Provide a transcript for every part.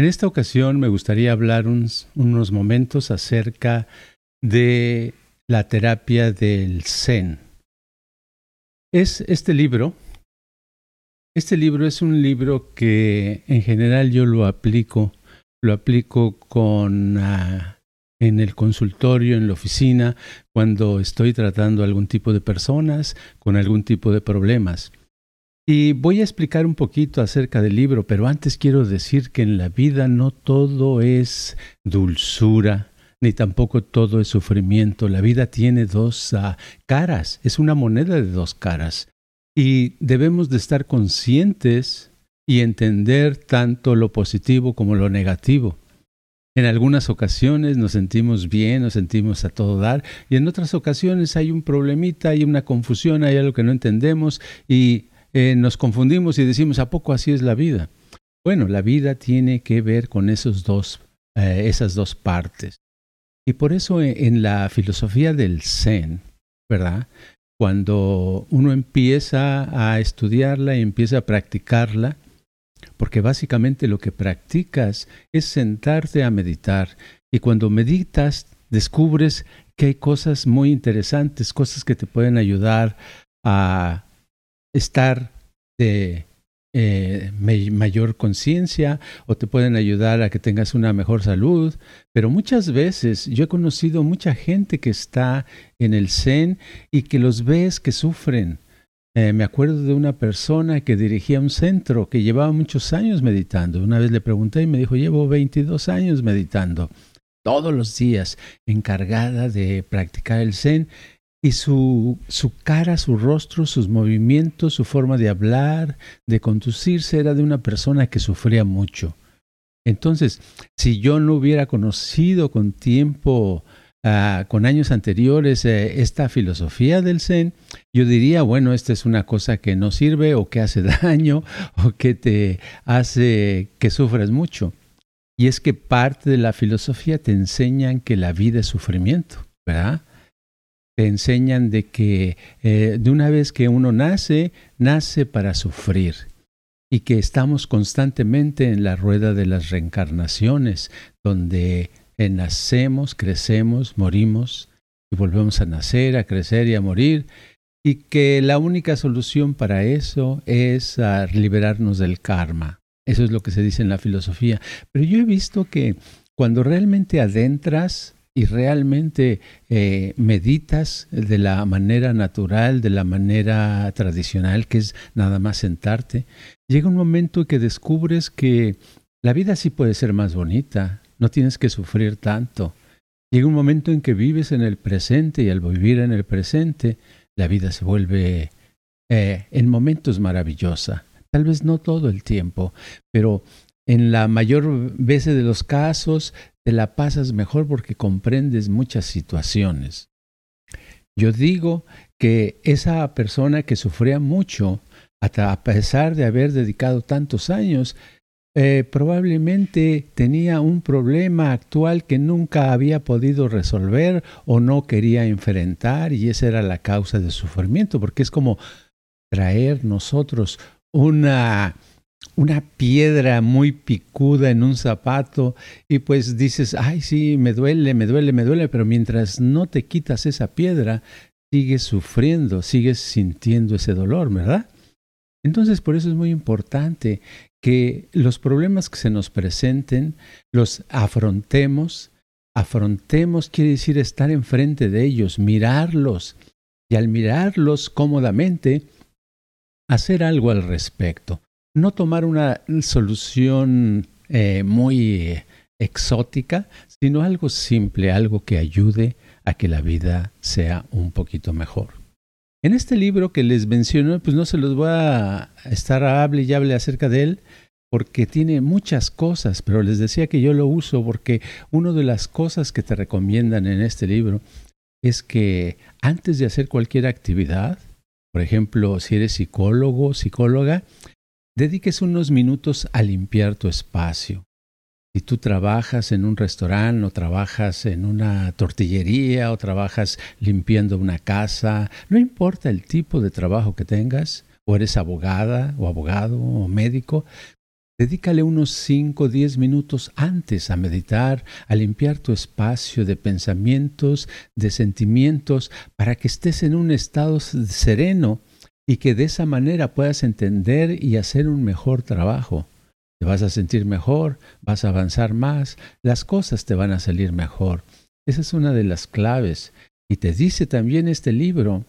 En esta ocasión me gustaría hablar unos momentos acerca de la terapia del Zen. Es este libro. Este libro es un libro que en general yo lo aplico, lo aplico con ah, en el consultorio, en la oficina, cuando estoy tratando algún tipo de personas con algún tipo de problemas. Y voy a explicar un poquito acerca del libro, pero antes quiero decir que en la vida no todo es dulzura, ni tampoco todo es sufrimiento. La vida tiene dos ah, caras, es una moneda de dos caras. Y debemos de estar conscientes y entender tanto lo positivo como lo negativo. En algunas ocasiones nos sentimos bien, nos sentimos a todo dar, y en otras ocasiones hay un problemita, hay una confusión, hay algo que no entendemos, y eh, nos confundimos y decimos, ¿a poco así es la vida? Bueno, la vida tiene que ver con esos dos, eh, esas dos partes. Y por eso eh, en la filosofía del Zen, ¿verdad? Cuando uno empieza a estudiarla y empieza a practicarla, porque básicamente lo que practicas es sentarte a meditar. Y cuando meditas, descubres que hay cosas muy interesantes, cosas que te pueden ayudar a estar de eh, mayor conciencia o te pueden ayudar a que tengas una mejor salud. Pero muchas veces yo he conocido mucha gente que está en el Zen y que los ves que sufren. Eh, me acuerdo de una persona que dirigía un centro que llevaba muchos años meditando. Una vez le pregunté y me dijo, llevo 22 años meditando todos los días, encargada de practicar el Zen y su, su cara, su rostro, sus movimientos, su forma de hablar, de conducirse era de una persona que sufría mucho. Entonces, si yo no hubiera conocido con tiempo, ah, con años anteriores, eh, esta filosofía del Zen, yo diría, bueno, esta es una cosa que no sirve o que hace daño o que te hace que sufras mucho. Y es que parte de la filosofía te enseñan que la vida es sufrimiento, ¿verdad? Te enseñan de que eh, de una vez que uno nace, nace para sufrir y que estamos constantemente en la rueda de las reencarnaciones, donde nacemos, crecemos, morimos y volvemos a nacer, a crecer y a morir, y que la única solución para eso es ah, liberarnos del karma. Eso es lo que se dice en la filosofía. Pero yo he visto que cuando realmente adentras y realmente eh, meditas de la manera natural, de la manera tradicional, que es nada más sentarte, llega un momento que descubres que la vida sí puede ser más bonita, no tienes que sufrir tanto. Llega un momento en que vives en el presente y al vivir en el presente, la vida se vuelve eh, en momentos maravillosa. Tal vez no todo el tiempo, pero en la mayor veces de los casos te la pasas mejor porque comprendes muchas situaciones. Yo digo que esa persona que sufría mucho, hasta a pesar de haber dedicado tantos años, eh, probablemente tenía un problema actual que nunca había podido resolver o no quería enfrentar y esa era la causa de sufrimiento, porque es como traer nosotros una una piedra muy picuda en un zapato y pues dices, ay, sí, me duele, me duele, me duele, pero mientras no te quitas esa piedra, sigues sufriendo, sigues sintiendo ese dolor, ¿verdad? Entonces, por eso es muy importante que los problemas que se nos presenten los afrontemos. Afrontemos quiere decir estar enfrente de ellos, mirarlos y al mirarlos cómodamente, hacer algo al respecto no tomar una solución eh, muy exótica, sino algo simple, algo que ayude a que la vida sea un poquito mejor. En este libro que les menciono, pues no se los voy a estar a hable y hable acerca de él, porque tiene muchas cosas, pero les decía que yo lo uso porque una de las cosas que te recomiendan en este libro es que antes de hacer cualquier actividad, por ejemplo, si eres psicólogo, psicóloga, dediques unos minutos a limpiar tu espacio. Si tú trabajas en un restaurante o trabajas en una tortillería o trabajas limpiando una casa, no importa el tipo de trabajo que tengas, o eres abogada o abogado o médico, Dedícale unos 5 o 10 minutos antes a meditar, a limpiar tu espacio de pensamientos, de sentimientos, para que estés en un estado sereno y que de esa manera puedas entender y hacer un mejor trabajo. Te vas a sentir mejor, vas a avanzar más, las cosas te van a salir mejor. Esa es una de las claves. Y te dice también este libro,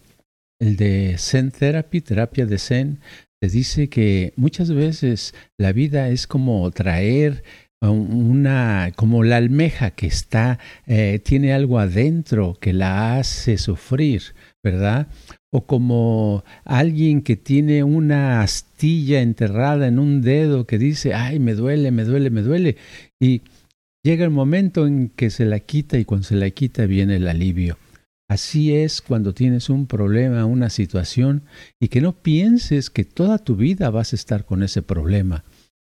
el de Zen Therapy, terapia de Zen, te dice que muchas veces la vida es como traer una como la almeja que está eh, tiene algo adentro que la hace sufrir verdad o como alguien que tiene una astilla enterrada en un dedo que dice ay me duele me duele me duele y llega el momento en que se la quita y cuando se la quita viene el alivio. Así es cuando tienes un problema, una situación, y que no pienses que toda tu vida vas a estar con ese problema,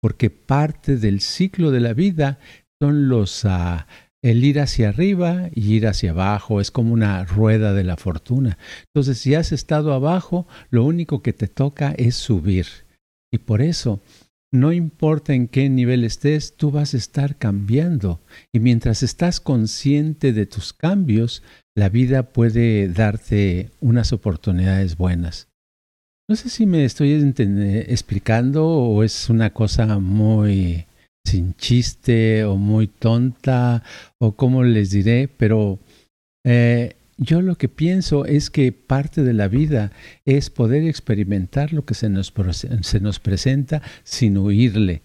porque parte del ciclo de la vida son los uh, el ir hacia arriba y ir hacia abajo, es como una rueda de la fortuna. Entonces, si has estado abajo, lo único que te toca es subir. Y por eso no importa en qué nivel estés, tú vas a estar cambiando. Y mientras estás consciente de tus cambios, la vida puede darte unas oportunidades buenas. No sé si me estoy explicando o es una cosa muy sin chiste o muy tonta o como les diré, pero eh, yo lo que pienso es que parte de la vida es poder experimentar lo que se nos, se nos presenta sin huirle,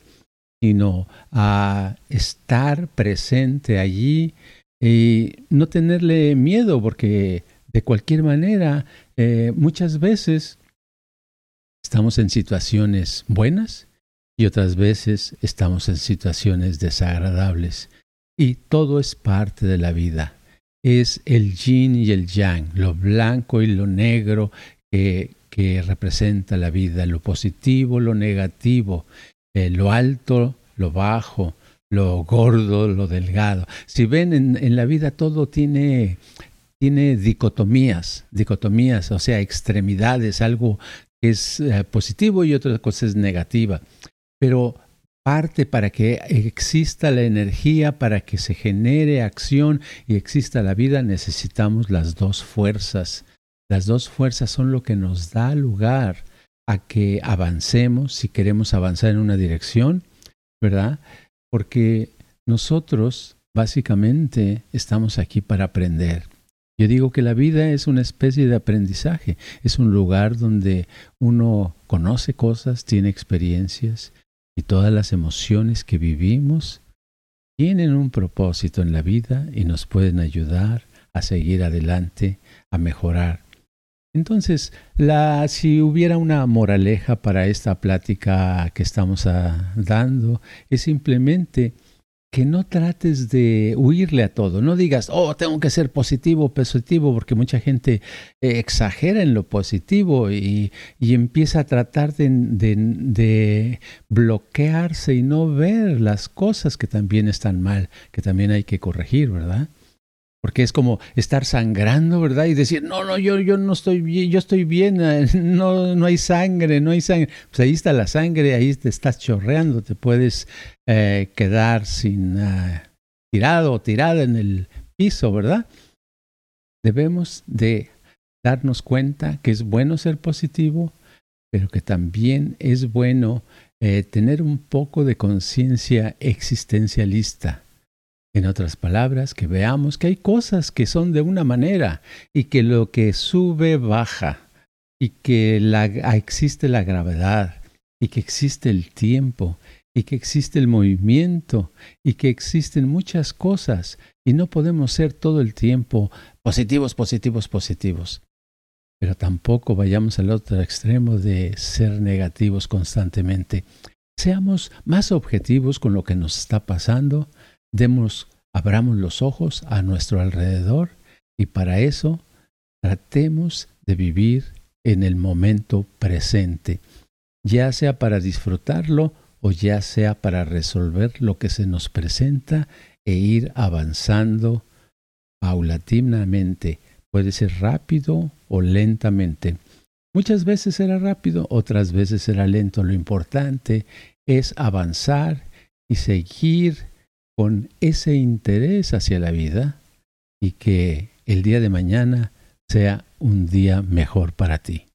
sino a estar presente allí y no tenerle miedo, porque de cualquier manera eh, muchas veces estamos en situaciones buenas y otras veces estamos en situaciones desagradables. Y todo es parte de la vida es el yin y el yang, lo blanco y lo negro que, representa la vida, lo positivo, lo negativo, eh, lo alto, lo bajo, lo gordo, lo delgado. Si ven en, la vida todo tiene, tiene dicotomías, dicotomías, o sea, extremidades, algo que es eh, positivo y otra cosa es negativa. Pero parte para que exista la energía, para que se genere acción y exista la vida, necesitamos las dos fuerzas. Las dos fuerzas son lo que nos da lugar a que avancemos si queremos avanzar en una dirección, ¿verdad? Porque nosotros básicamente estamos aquí para aprender. Yo digo que la vida es una especie de aprendizaje, es un lugar donde uno conoce cosas, tiene experiencias y todas las emociones que vivimos tienen un propósito en la vida y nos pueden ayudar a seguir adelante, a mejorar. Entonces, la, si hubiera una moraleja para esta plática que estamos ah, dando, es simplemente que no trates de huirle a todo, no digas, oh, tengo que ser positivo, positivo, porque mucha gente eh, exagera en lo positivo y, empieza a tratar de, de, bloquearse y no ver las cosas que también están mal, que también hay que corregir, ¿verdad? Porque es como estar sangrando, ¿verdad? Y decir, no, no, yo, yo no estoy bien, yo estoy bien, eh, no, no hay sangre, no hay sangre. Pues ahí está la sangre, ahí te estás chorreando, te puedes eh, quedar sin uh, tirado o tirada en el piso, ¿verdad? Debemos de darnos cuenta que es bueno ser positivo, pero que también es bueno eh, tener un poco de conciencia existencialista en otras palabras, que veamos que hay cosas que son de una manera y que lo que sube baja y que la, existe la gravedad y que existe el tiempo y que existe el movimiento y que existen muchas cosas y no podemos ser todo el tiempo positivos, positivos, positivos. Pero tampoco vayamos al otro extremo de ser negativos constantemente. Seamos más objetivos con lo que nos está pasando demos, abramos los ojos a nuestro alrededor y para eso tratemos de vivir en el momento presente, ya sea para disfrutarlo o ya sea para resolver lo que se nos presenta e ir avanzando paulatinamente. Puede ser rápido o lentamente. Muchas veces será rápido, otras veces será lento. Lo importante es avanzar y seguir con ese interés hacia la vida y que el día de mañana sea un día mejor para ti.